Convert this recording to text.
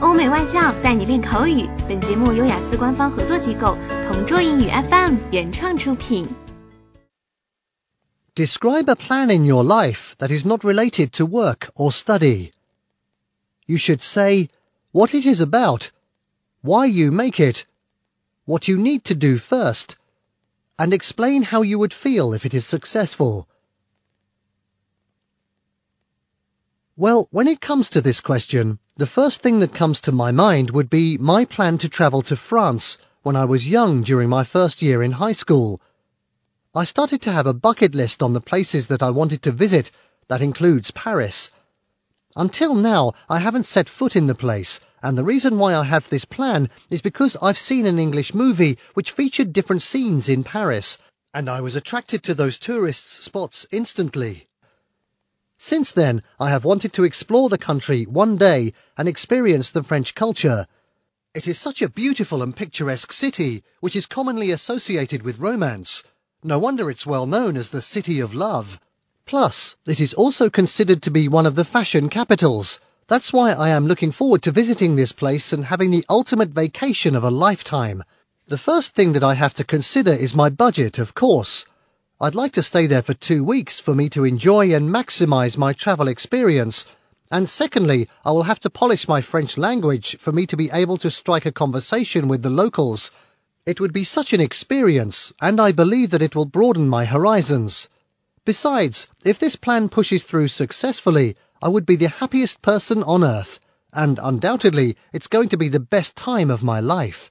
欧美外教带你练口语。本节目由雅思官方合作机构同桌英语 FM 原创出品。Describe a plan in your life that is not related to work or study. You should say what it is about, why you make it, what you need to do first, and explain how you would feel if it is successful. Well, when it comes to this question, the first thing that comes to my mind would be my plan to travel to France when I was young during my first year in high school. I started to have a bucket list on the places that I wanted to visit that includes Paris. Until now, I haven't set foot in the place, and the reason why I have this plan is because I've seen an English movie which featured different scenes in Paris, and I was attracted to those tourist spots instantly. Since then, I have wanted to explore the country one day and experience the French culture. It is such a beautiful and picturesque city, which is commonly associated with romance. No wonder it's well known as the City of Love. Plus, it is also considered to be one of the fashion capitals. That's why I am looking forward to visiting this place and having the ultimate vacation of a lifetime. The first thing that I have to consider is my budget, of course. I'd like to stay there for two weeks for me to enjoy and maximize my travel experience. And secondly, I will have to polish my French language for me to be able to strike a conversation with the locals. It would be such an experience, and I believe that it will broaden my horizons. Besides, if this plan pushes through successfully, I would be the happiest person on earth, and undoubtedly it's going to be the best time of my life.